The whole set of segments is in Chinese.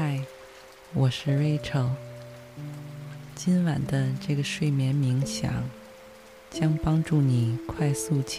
嗨，我是 Rachel。今晚的这个睡眠冥想将帮助你快速起。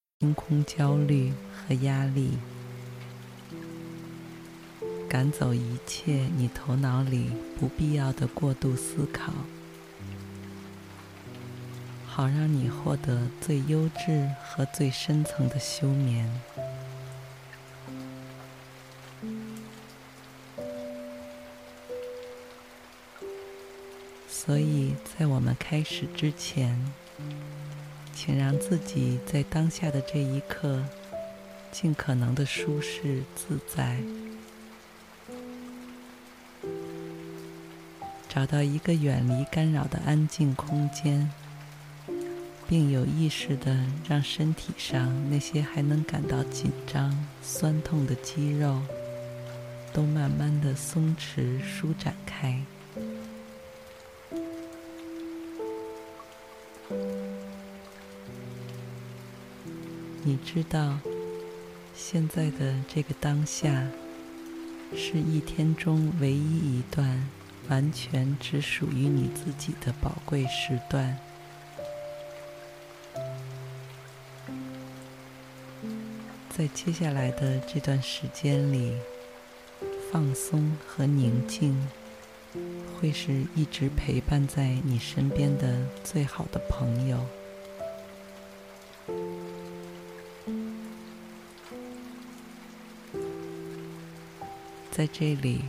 清空焦虑和压力，赶走一切你头脑里不必要的过度思考，好让你获得最优质和最深层的休眠。所以在我们开始之前，请让自己在当下的这一刻尽可能的舒适自在，找到一个远离干扰的安静空间，并有意识的让身体上那些还能感到紧张、酸痛的肌肉都慢慢的松弛、舒展开。你知道，现在的这个当下，是一天中唯一一段完全只属于你自己的宝贵时段。在接下来的这段时间里，放松和宁静会是一直陪伴在你身边的最好的朋友。在这里，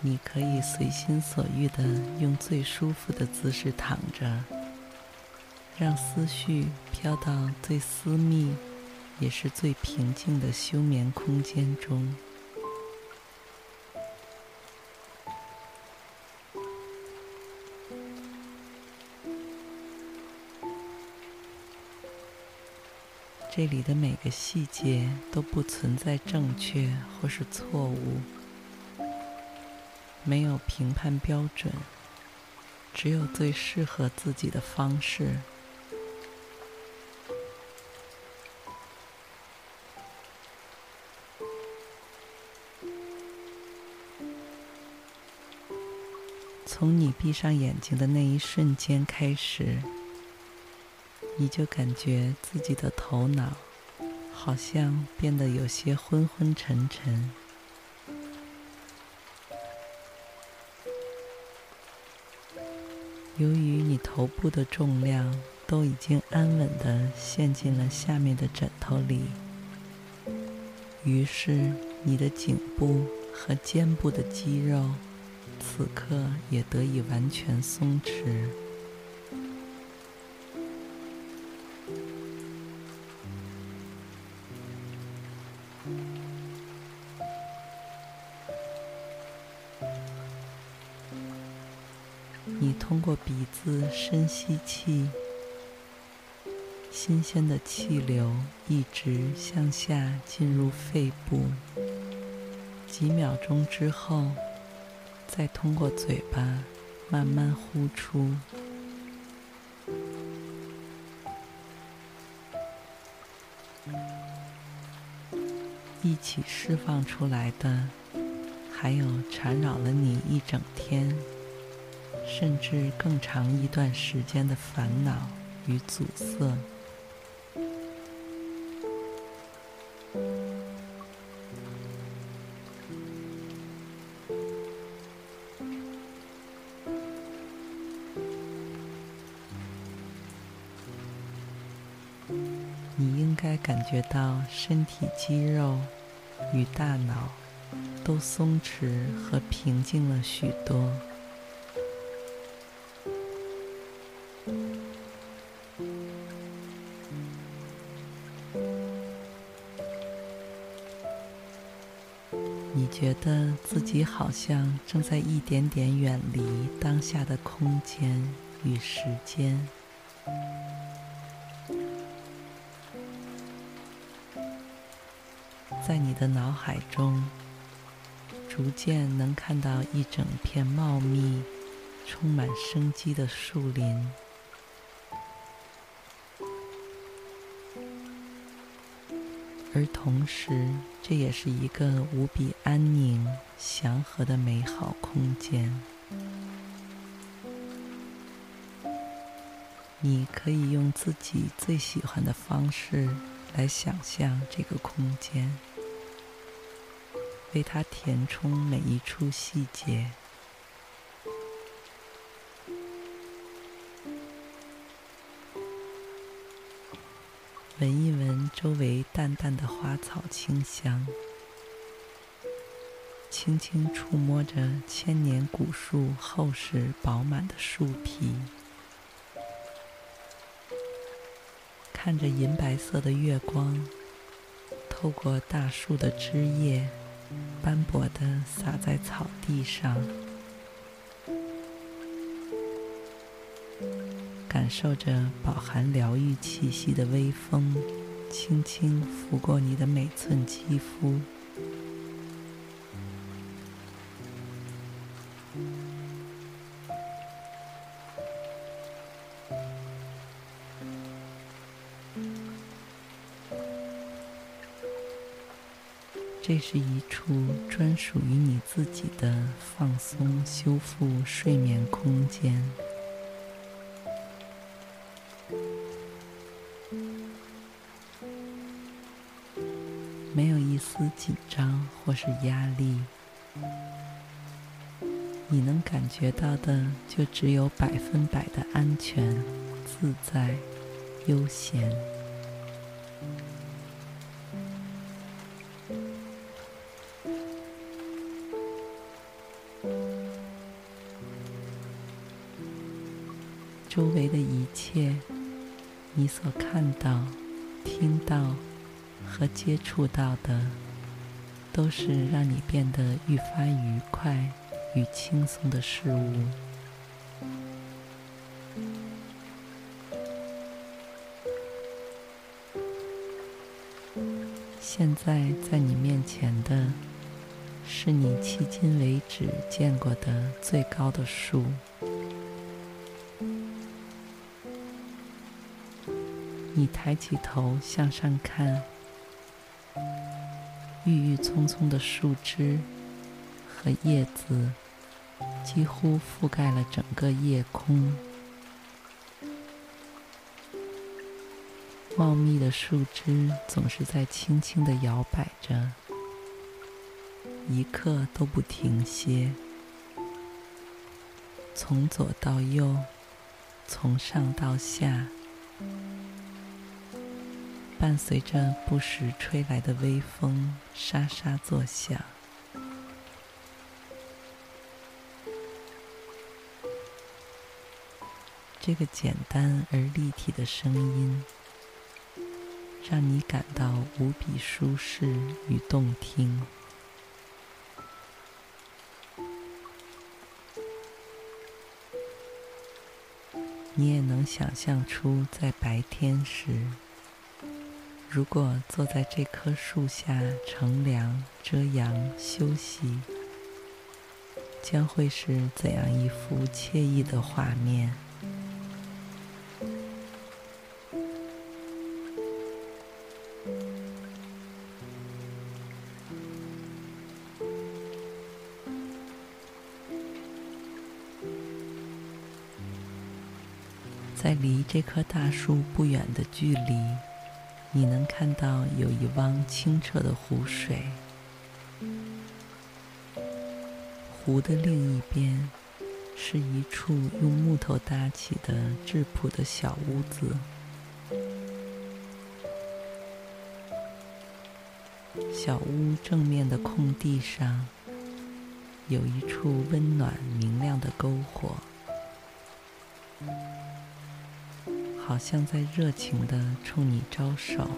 你可以随心所欲的用最舒服的姿势躺着，让思绪飘到最私密，也是最平静的休眠空间中。这里的每个细节都不存在正确或是错误，没有评判标准，只有最适合自己的方式。从你闭上眼睛的那一瞬间开始。你就感觉自己的头脑好像变得有些昏昏沉沉。由于你头部的重量都已经安稳地陷进了下面的枕头里，于是你的颈部和肩部的肌肉此刻也得以完全松弛。你通过鼻子深吸气，新鲜的气流一直向下进入肺部。几秒钟之后，再通过嘴巴慢慢呼出。一起释放出来的，还有缠绕了你一整天，甚至更长一段时间的烦恼与阻塞。你应该感觉到身体肌肉与大脑都松弛和平静了许多。你觉得自己好像正在一点点远离当下的空间与时间，在你的脑海中，逐渐能看到一整片茂密、充满生机的树林。而同时，这也是一个无比安宁、祥和的美好空间。你可以用自己最喜欢的方式来想象这个空间，为它填充每一处细节。闻一闻周围淡淡的花草清香，轻轻触摸着千年古树厚实饱满的树皮，看着银白色的月光透过大树的枝叶斑驳的洒在草地上。感受着饱含疗愈气息的微风，轻轻拂过你的每寸肌肤。是一处专属于你自己的放松、修复、睡眠空间。没有一丝紧张或是压力，你能感觉到的就只有百分百的安全、自在、悠闲。触到的，都是让你变得愈发愉快与轻松的事物。现在在你面前的，是你迄今为止见过的最高的树。你抬起头向上看。郁郁葱葱的树枝和叶子几乎覆盖了整个夜空，茂密的树枝总是在轻轻地摇摆着，一刻都不停歇，从左到右，从上到下。伴随着不时吹来的微风，沙沙作响。这个简单而立体的声音，让你感到无比舒适与动听。你也能想象出，在白天时，如果坐在这棵树下乘凉、遮阳、休息，将会是怎样一幅惬意的画面？在离这棵大树不远的距离。你能看到有一汪清澈的湖水，湖的另一边是一处用木头搭起的质朴的小屋子，小屋正面的空地上有一处温暖明亮的篝火。好像在热情的冲你招手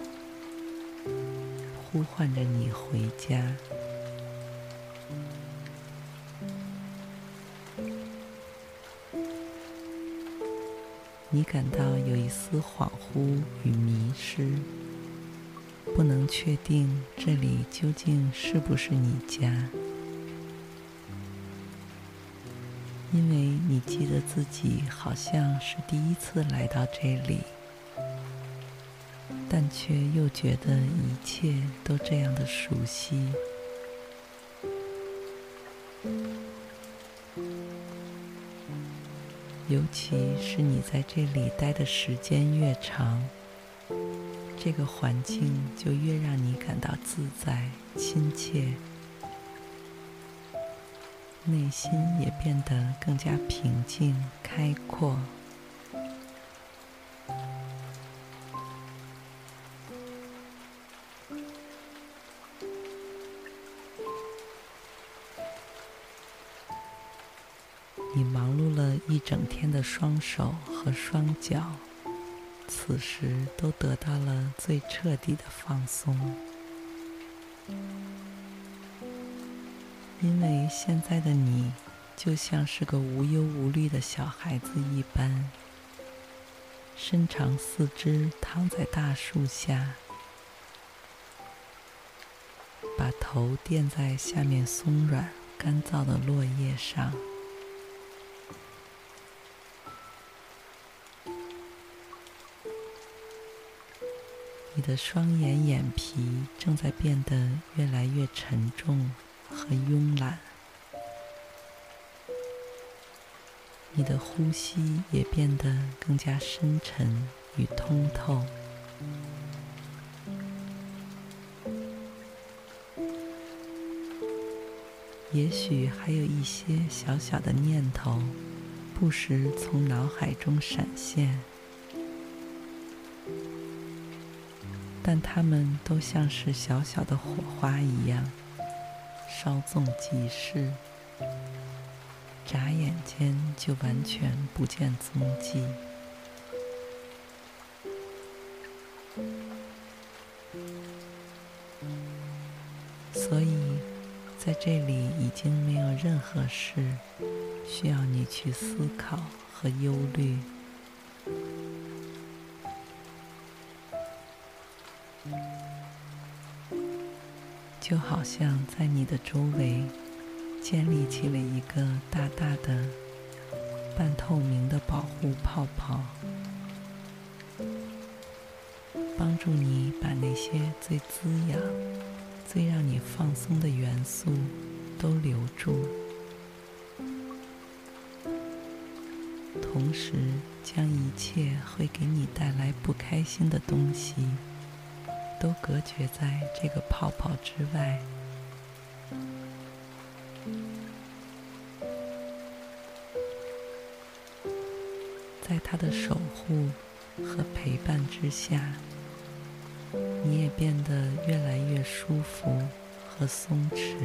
呼唤着你回家。你感到有一丝恍惚与迷失不能确定这里究竟是不是你家。因为你记得自己好像是第一次来到这里，但却又觉得一切都这样的熟悉。尤其是你在这里待的时间越长，这个环境就越让你感到自在、亲切，内心也变得更加平静、开阔。你忙碌了一整天的双手和双脚，此时都得到了最彻底的放松，因为现在的你就像是个无忧无虑的小孩子一般，伸长四肢躺在大树下，把头垫在下面松软干燥的落叶上。你的双眼眼皮正在变得越来越沉重和慵懒，你的呼吸也变得更加深沉与通透。也许还有一些小小的念头，不时从脑海中闪现。但它们都像是小小的火花一样，稍纵即逝，眨眼间就完全不见踪迹。所以，在这里已经没有任何事需要你去思考和忧虑。好像在你的周围建立起了一个大大的半透明的保护泡泡，帮助你把那些最滋养、最让你放松的元素都留住，同时将一切会给你带来不开心的东西。都隔绝在这个泡泡之外，在他的守护和陪伴之下，你也变得越来越舒服和松弛，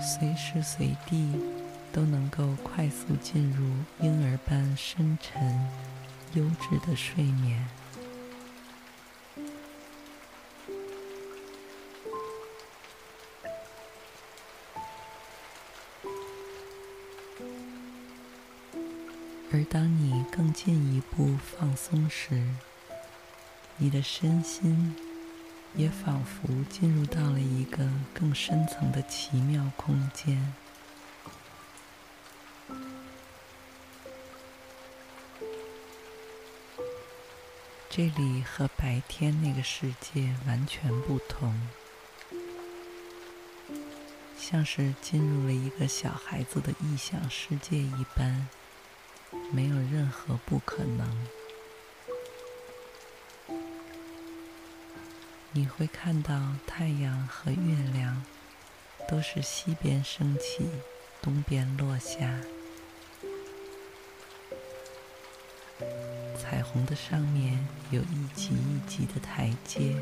随时随地。都能够快速进入婴儿般深沉、优质的睡眠。而当你更进一步放松时，你的身心也仿佛进入到了一个更深层的奇妙空间。这里和白天那个世界完全不同，像是进入了一个小孩子的异想世界一般，没有任何不可能。你会看到太阳和月亮都是西边升起，东边落下。彩虹的上面有一级一级的台阶，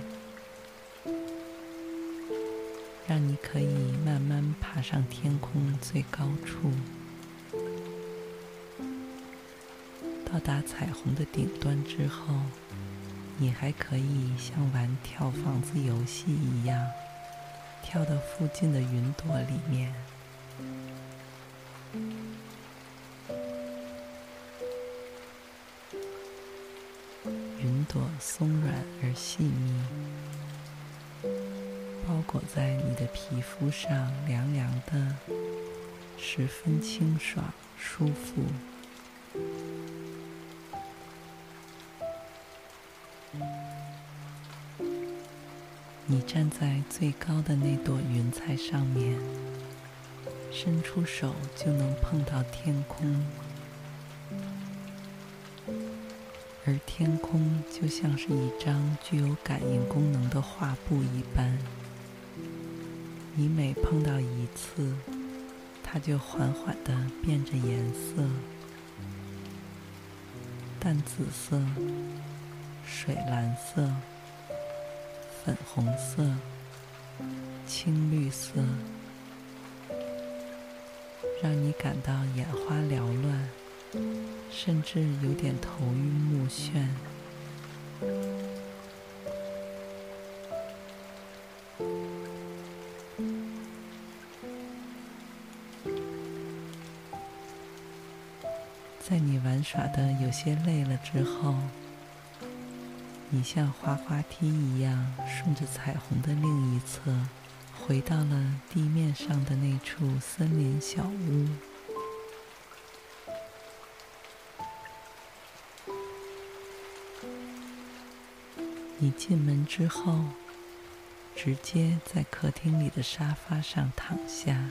让你可以慢慢爬上天空最高处。到达彩虹的顶端之后，你还可以像玩跳房子游戏一样，跳到附近的云朵里面。松软而细密，包裹在你的皮肤上，凉凉的，十分清爽舒服。你站在最高的那朵云彩上面，伸出手就能碰到天空，而天空就像是一张具有感应功能的画布一般。你每碰到一次，它就缓缓地变着颜色：淡紫色、水蓝色。粉红色、青绿色，让你感到眼花缭乱，甚至有点头晕目眩。在你玩耍的有些累了之后，你像滑滑梯一样，顺着彩虹的另一侧，回到了地面上的那处森林小屋。你进门之后，直接在客厅里的沙发上躺下。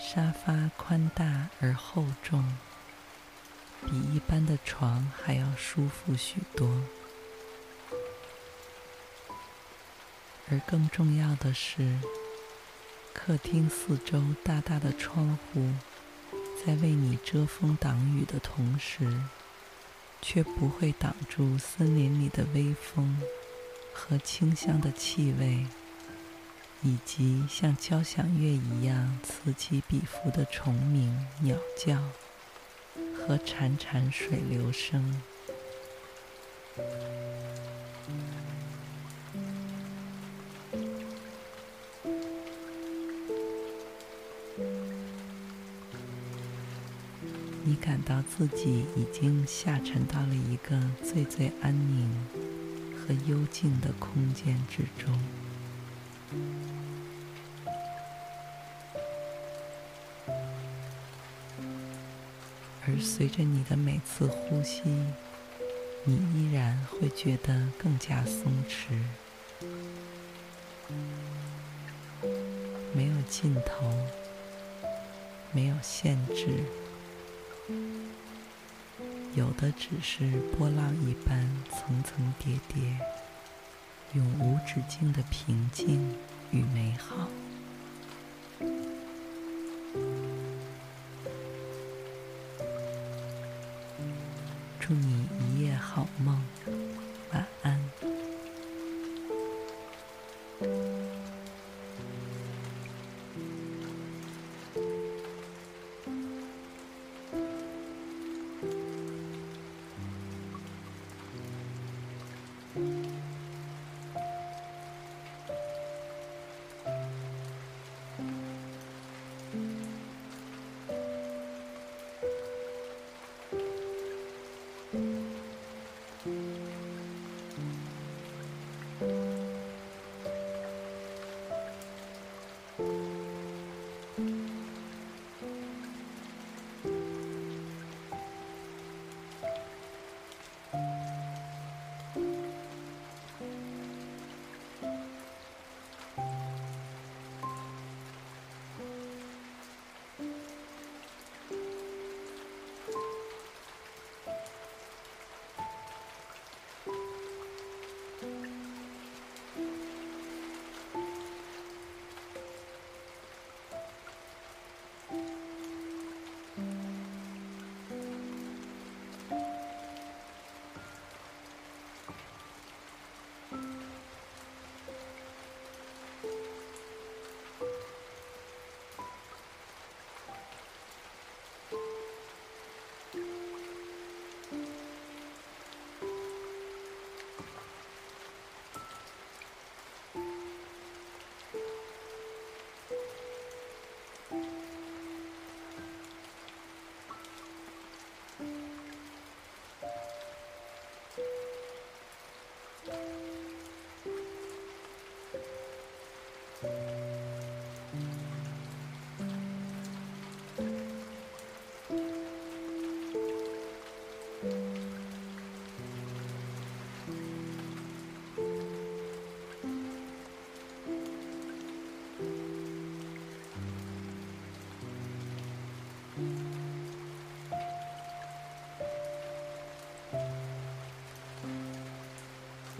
沙发宽大而厚重。比一般的床还要舒服许多，而更重要的是，客厅四周大大的窗户，在为你遮风挡雨的同时，却不会挡住森林里的微风和清香的气味，以及像交响乐一样此起彼伏的虫鸣、鸟叫。和潺潺水流声，到自己已经下沉到了一个最最安宁和幽静的空间之中。而随着你的每次呼吸，你依然会觉得更加松弛，没有尽头，没有限制，有的只是波浪一般层层叠叠，永无止境的平静与美好。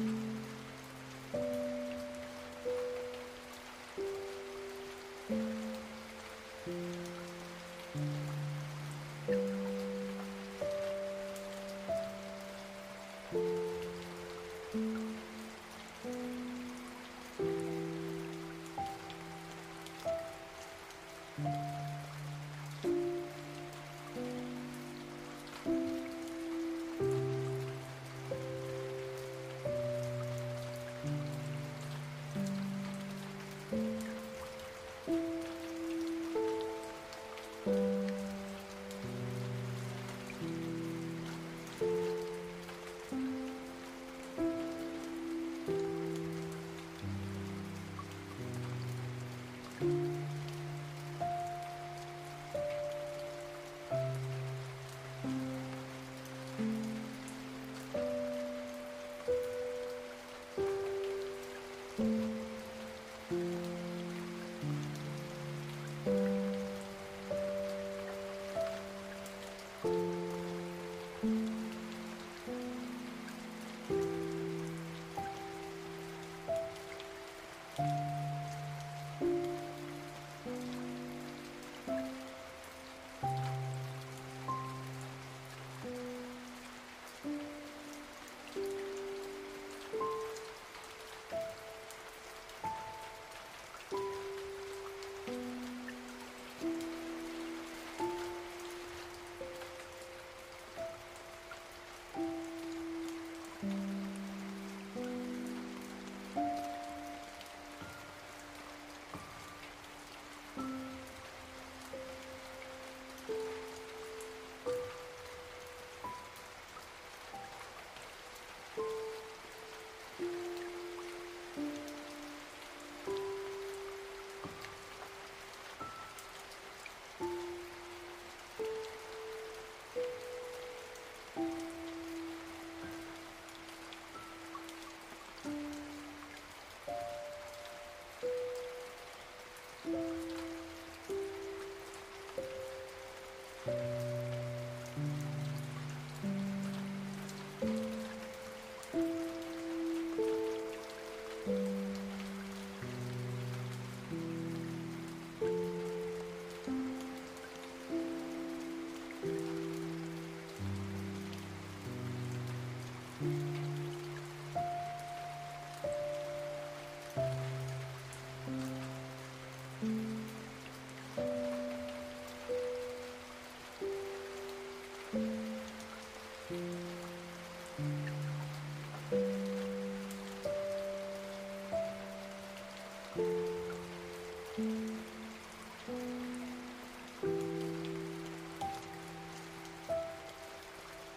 Mm-hmm.